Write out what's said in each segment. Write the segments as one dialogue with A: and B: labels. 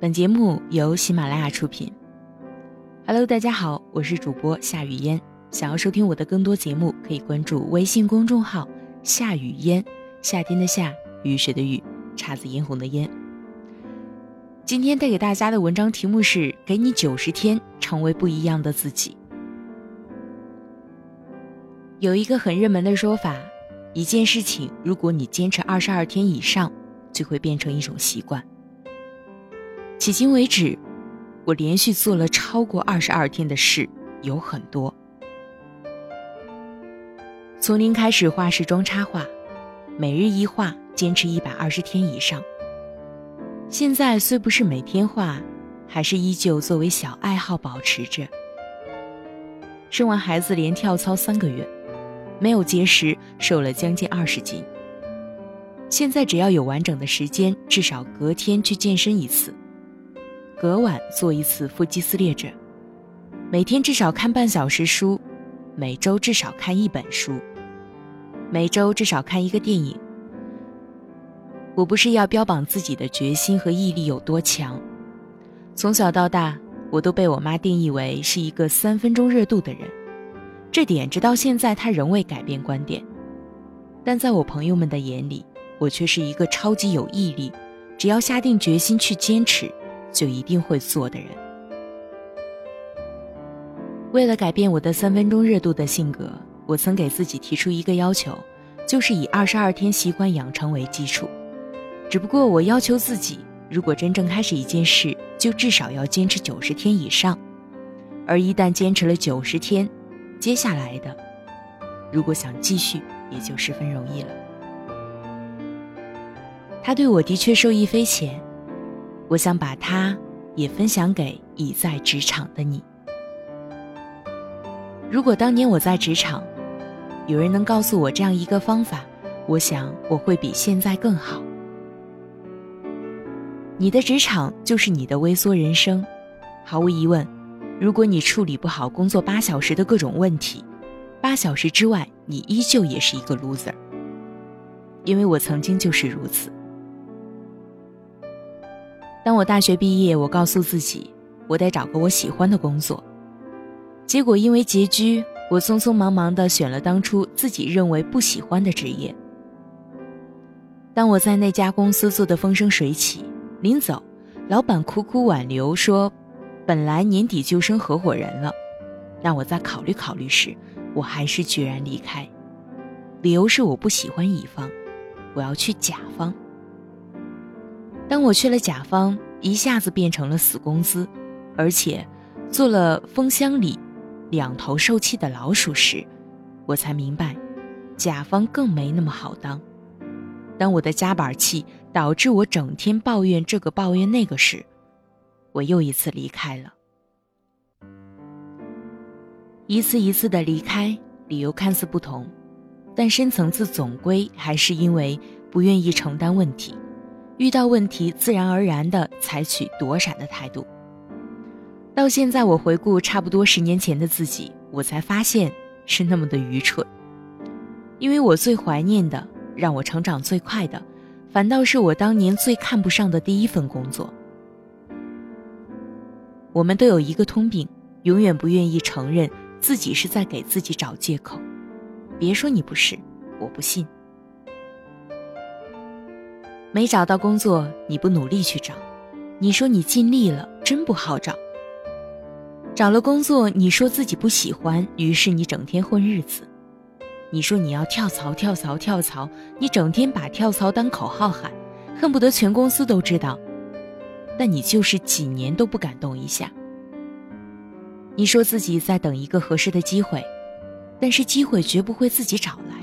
A: 本节目由喜马拉雅出品。Hello，大家好，我是主播夏雨嫣。想要收听我的更多节目，可以关注微信公众号“夏雨嫣”，夏天的夏，雨水的雨，姹紫嫣红的嫣。今天带给大家的文章题目是：给你九十天，成为不一样的自己。有一个很热门的说法，一件事情如果你坚持二十二天以上，就会变成一种习惯。迄今为止，我连续做了超过二十二天的事有很多。从零开始画时装插画，每日一画，坚持一百二十天以上。现在虽不是每天画，还是依旧作为小爱好保持着。生完孩子连跳操三个月，没有节食，瘦了将近二十斤。现在只要有完整的时间，至少隔天去健身一次。隔晚做一次腹肌撕裂者，每天至少看半小时书，每周至少看一本书，每周至少看一个电影。我不是要标榜自己的决心和毅力有多强，从小到大，我都被我妈定义为是一个三分钟热度的人，这点直到现在她仍未改变观点。但在我朋友们的眼里，我却是一个超级有毅力，只要下定决心去坚持。就一定会做的人。为了改变我的三分钟热度的性格，我曾给自己提出一个要求，就是以二十二天习惯养成为基础。只不过我要求自己，如果真正开始一件事，就至少要坚持九十天以上。而一旦坚持了九十天，接下来的，如果想继续，也就十分容易了。他对我的确受益匪浅。我想把它也分享给已在职场的你。如果当年我在职场，有人能告诉我这样一个方法，我想我会比现在更好。你的职场就是你的微缩人生，毫无疑问，如果你处理不好工作八小时的各种问题，八小时之外你依旧也是一个 loser。因为我曾经就是如此。当我大学毕业，我告诉自己，我得找个我喜欢的工作。结果因为拮据，我匆匆忙忙地选了当初自己认为不喜欢的职业。当我在那家公司做得风生水起，临走，老板苦苦挽留说，本来年底就升合伙人了，让我再考虑考虑时，我还是决然离开。理由是我不喜欢乙方，我要去甲方。当我去了甲方，一下子变成了死工资，而且做了蜂箱里两头受气的老鼠时，我才明白，甲方更没那么好当。当我的夹板气导致我整天抱怨这个抱怨那个时，我又一次离开了。一次一次的离开，理由看似不同，但深层次总归还是因为不愿意承担问题。遇到问题，自然而然地采取躲闪的态度。到现在，我回顾差不多十年前的自己，我才发现是那么的愚蠢。因为我最怀念的，让我成长最快的，反倒是我当年最看不上的第一份工作。我们都有一个通病，永远不愿意承认自己是在给自己找借口。别说你不是，我不信。没找到工作，你不努力去找，你说你尽力了，真不好找。找了工作，你说自己不喜欢，于是你整天混日子。你说你要跳槽，跳槽，跳槽，你整天把跳槽当口号喊，恨不得全公司都知道。但你就是几年都不敢动一下。你说自己在等一个合适的机会，但是机会绝不会自己找来。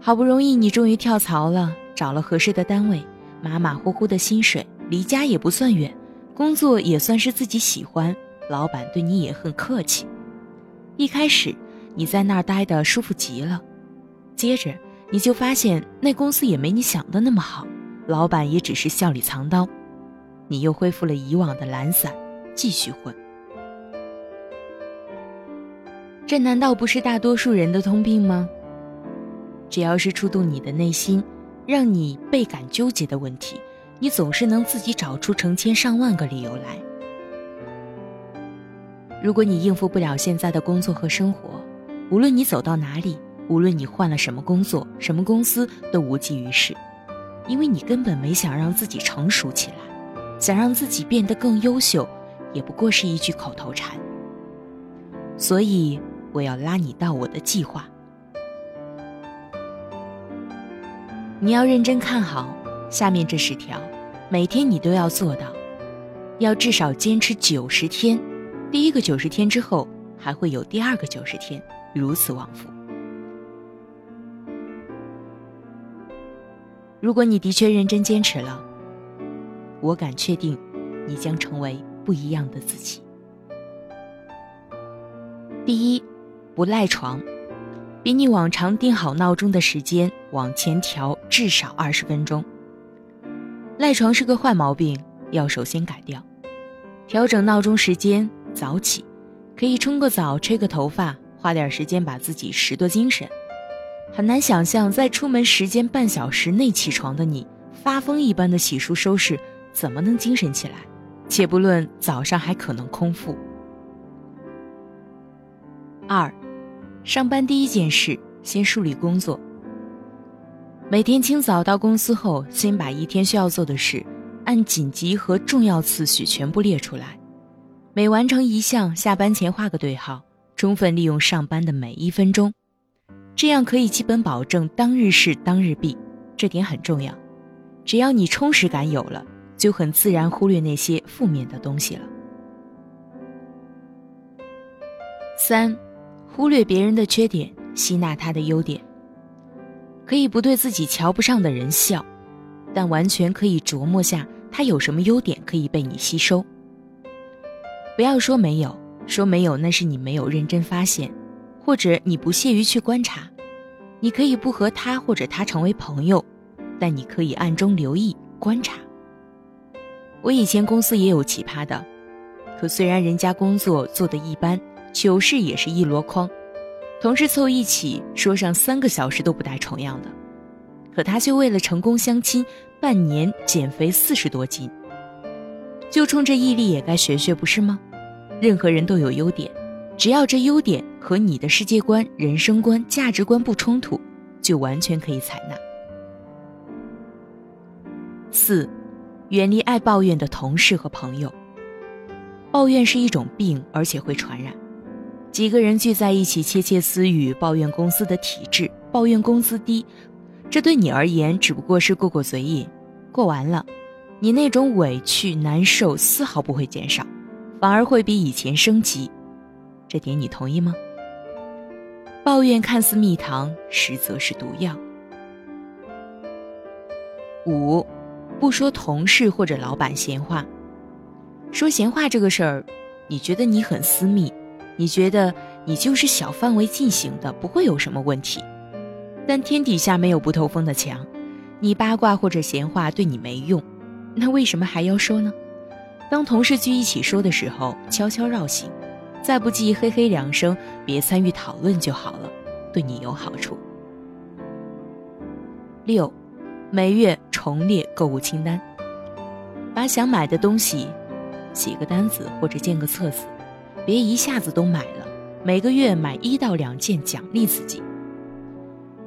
A: 好不容易你终于跳槽了。找了合适的单位，马马虎虎的薪水，离家也不算远，工作也算是自己喜欢，老板对你也很客气。一开始你在那儿待的舒服极了，接着你就发现那公司也没你想的那么好，老板也只是笑里藏刀，你又恢复了以往的懒散，继续混。这难道不是大多数人的通病吗？只要是触动你的内心。让你倍感纠结的问题，你总是能自己找出成千上万个理由来。如果你应付不了现在的工作和生活，无论你走到哪里，无论你换了什么工作、什么公司，都无济于事，因为你根本没想让自己成熟起来，想让自己变得更优秀，也不过是一句口头禅。所以，我要拉你到我的计划。你要认真看好下面这十条，每天你都要做到，要至少坚持九十天。第一个九十天之后，还会有第二个九十天，如此往复。如果你的确认真坚持了，我敢确定，你将成为不一样的自己。第一，不赖床，比你往常定好闹钟的时间往前调至少二十分钟。赖床是个坏毛病，要首先改掉。调整闹钟时间。早起，可以冲个澡、吹个头发，花点时间把自己拾掇精神。很难想象，在出门时间半小时内起床的你，发疯一般的洗漱收拾，怎么能精神起来？且不论早上还可能空腹。二，上班第一件事，先梳理工作。每天清早到公司后，先把一天需要做的事，按紧急和重要次序全部列出来。每完成一项，下班前画个对号，充分利用上班的每一分钟，这样可以基本保证当日事当日毕，这点很重要。只要你充实感有了，就很自然忽略那些负面的东西了。三，忽略别人的缺点，吸纳他的优点。可以不对自己瞧不上的人笑，但完全可以琢磨下他有什么优点可以被你吸收。不要说没有，说没有那是你没有认真发现，或者你不屑于去观察。你可以不和他或者他成为朋友，但你可以暗中留意观察。我以前公司也有奇葩的，可虽然人家工作做得一般，糗事也是一箩筐，同事凑一起说上三个小时都不带重样的，可他却为了成功相亲，半年减肥四十多斤。就冲这毅力也该学学，不是吗？任何人都有优点，只要这优点和你的世界观、人生观、价值观不冲突，就完全可以采纳。四，远离爱抱怨的同事和朋友。抱怨是一种病，而且会传染。几个人聚在一起窃窃私语，抱怨公司的体制，抱怨工资低，这对你而言只不过是过过嘴瘾，过完了，你那种委屈难受丝毫不会减少。反而会比以前升级，这点你同意吗？抱怨看似蜜糖，实则是毒药。五，不说同事或者老板闲话。说闲话这个事儿，你觉得你很私密，你觉得你就是小范围进行的，不会有什么问题。但天底下没有不透风的墙，你八卦或者闲话对你没用，那为什么还要说呢？当同事聚一起说的时候，悄悄绕行，再不济嘿嘿两声，别参与讨论就好了，对你有好处。六，每月重列购物清单，把想买的东西写个单子或者建个册子，别一下子都买了，每个月买一到两件奖励自己。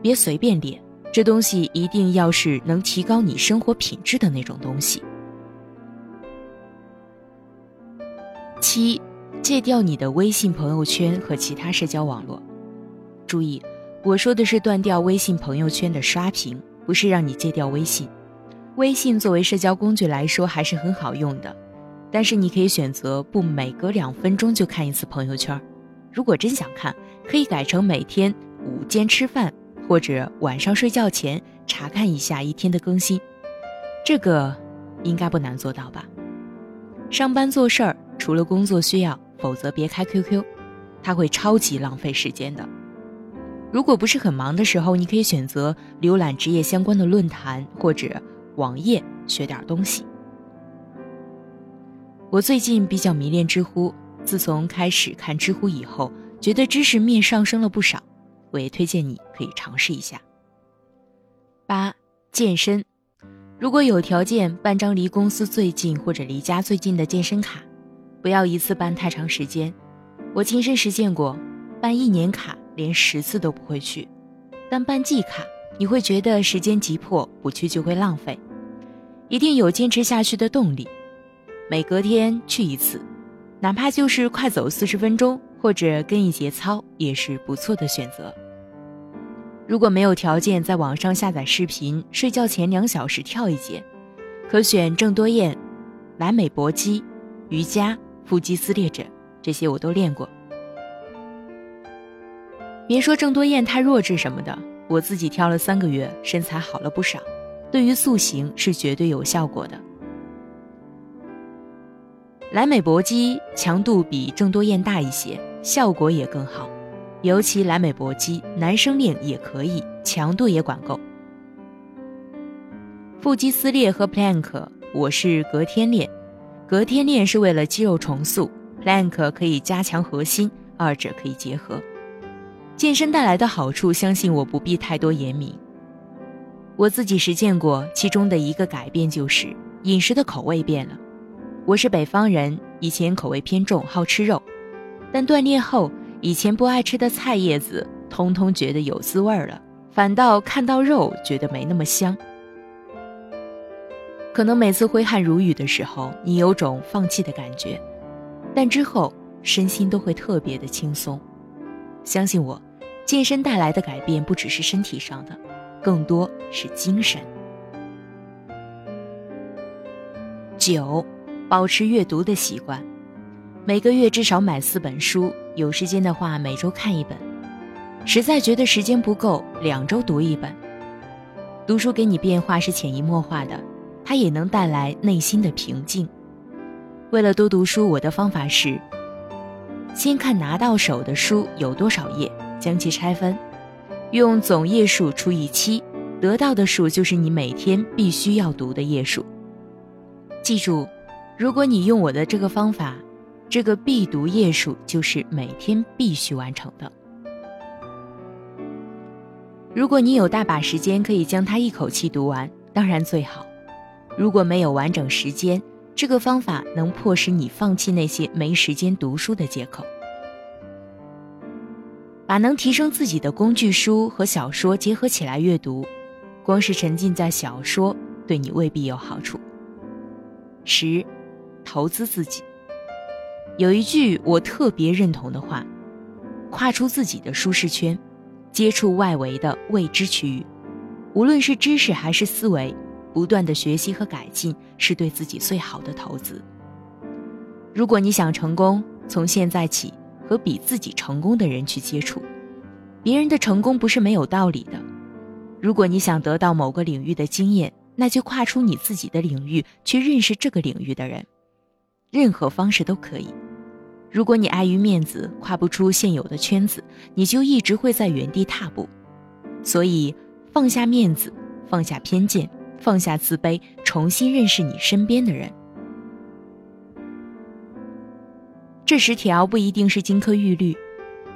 A: 别随便点，这东西一定要是能提高你生活品质的那种东西。七，戒掉你的微信朋友圈和其他社交网络。注意，我说的是断掉微信朋友圈的刷屏，不是让你戒掉微信。微信作为社交工具来说还是很好用的，但是你可以选择不每隔两分钟就看一次朋友圈。如果真想看，可以改成每天午间吃饭或者晚上睡觉前查看一下一天的更新。这个应该不难做到吧？上班做事儿。除了工作需要，否则别开 QQ，它会超级浪费时间的。如果不是很忙的时候，你可以选择浏览职业相关的论坛或者网页，学点东西。我最近比较迷恋知乎，自从开始看知乎以后，觉得知识面上升了不少，我也推荐你可以尝试一下。八、健身，如果有条件，办张离公司最近或者离家最近的健身卡，不要一次办太长时间。我亲身实践过，办一年卡连十次都不会去，但办季卡你会觉得时间急迫，不去就会浪费，一定有坚持下去的动力。每隔天去一次，哪怕就是快走四十分钟，或者跟一节操，也是不错的选择。如果没有条件在网上下载视频，睡觉前两小时跳一节，可选郑多燕、莱美搏击、瑜伽、腹肌撕裂者，这些我都练过。别说郑多燕太弱智什么的，我自己跳了三个月，身材好了不少，对于塑形是绝对有效果的。莱美搏击强度比郑多燕大一些，效果也更好。尤其莱美搏击，男生练也可以，强度也管够。腹肌撕裂和 plank，我是隔天练，隔天练是为了肌肉重塑，plank 可以加强核心，二者可以结合。健身带来的好处，相信我不必太多言明。我自己实践过，其中的一个改变就是饮食的口味变了。我是北方人，以前口味偏重，好吃肉，但锻炼后。以前不爱吃的菜叶子，通通觉得有滋味了，反倒看到肉觉得没那么香。可能每次挥汗如雨的时候，你有种放弃的感觉，但之后身心都会特别的轻松。相信我，健身带来的改变不只是身体上的，更多是精神。九，保持阅读的习惯，每个月至少买四本书。有时间的话，每周看一本；实在觉得时间不够，两周读一本。读书给你变化是潜移默化的，它也能带来内心的平静。为了多读书，我的方法是：先看拿到手的书有多少页，将其拆分，用总页数除以七，得到的数就是你每天必须要读的页数。记住，如果你用我的这个方法。这个必读页数就是每天必须完成的。如果你有大把时间，可以将它一口气读完，当然最好。如果没有完整时间，这个方法能迫使你放弃那些没时间读书的借口。把能提升自己的工具书和小说结合起来阅读，光是沉浸在小说对你未必有好处。十，投资自己。有一句我特别认同的话：跨出自己的舒适圈，接触外围的未知区域，无论是知识还是思维，不断的学习和改进是对自己最好的投资。如果你想成功，从现在起和比自己成功的人去接触，别人的成功不是没有道理的。如果你想得到某个领域的经验，那就跨出你自己的领域去认识这个领域的人，任何方式都可以。如果你碍于面子跨不出现有的圈子，你就一直会在原地踏步。所以，放下面子，放下偏见，放下自卑，重新认识你身边的人。这十条不一定是金科玉律，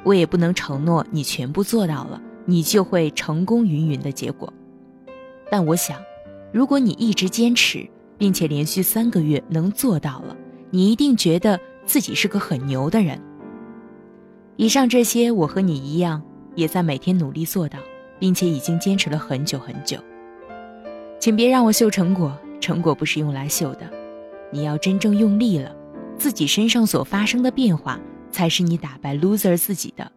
A: 我也不能承诺你全部做到了，你就会成功云云的结果。但我想，如果你一直坚持，并且连续三个月能做到了，你一定觉得。自己是个很牛的人。以上这些，我和你一样，也在每天努力做到，并且已经坚持了很久很久。请别让我秀成果，成果不是用来秀的，你要真正用力了，自己身上所发生的变化，才是你打败 loser 自己的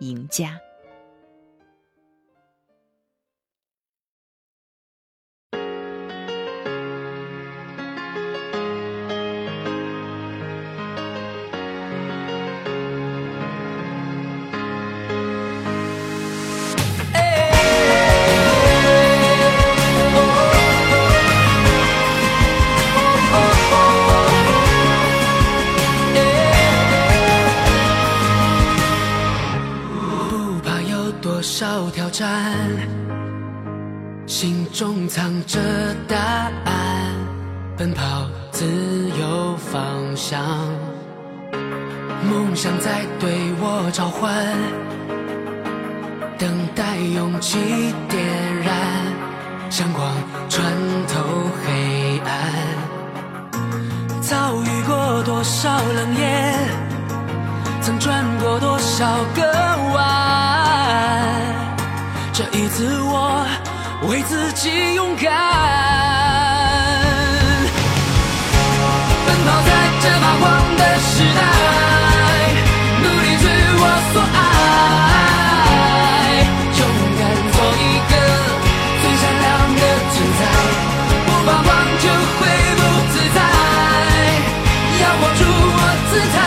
A: 赢家。少挑战心中藏着答案，奔跑自有方向，梦想在对我召唤，等待勇气点燃。
B: 阳光穿透黑暗。遭遇过多少冷眼，曾转过多少个弯，这一次我为自己勇敢，奔跑在这发光的时代，努力追我所爱，勇敢做一个最闪亮的存在，不发光就会不自在，要活出我姿态。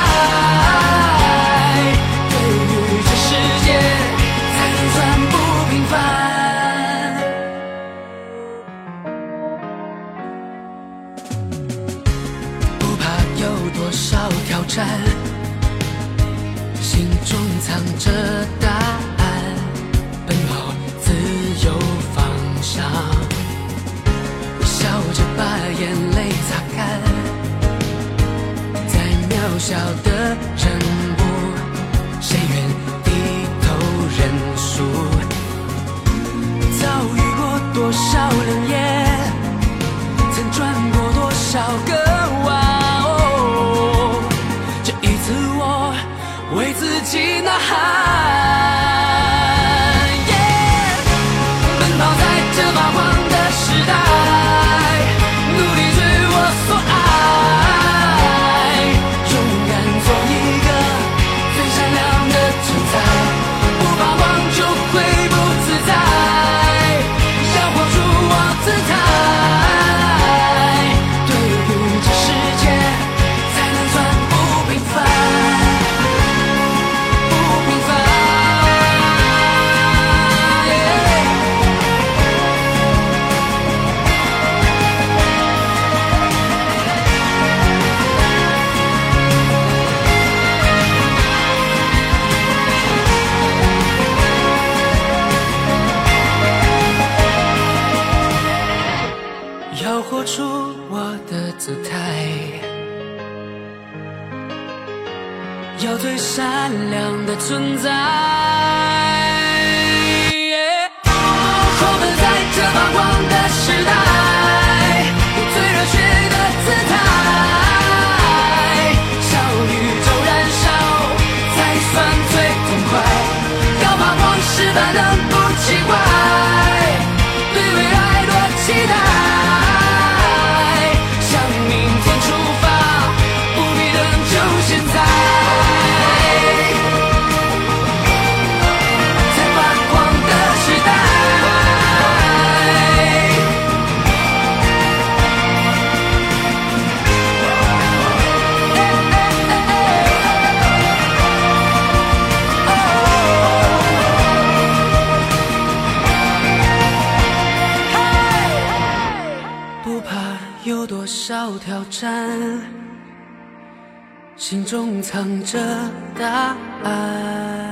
B: 多少挑战心中藏着答案，奔跑自由方向。笑着把眼泪擦干，在渺小的人为自己呐喊。少挑战，心中藏着答案。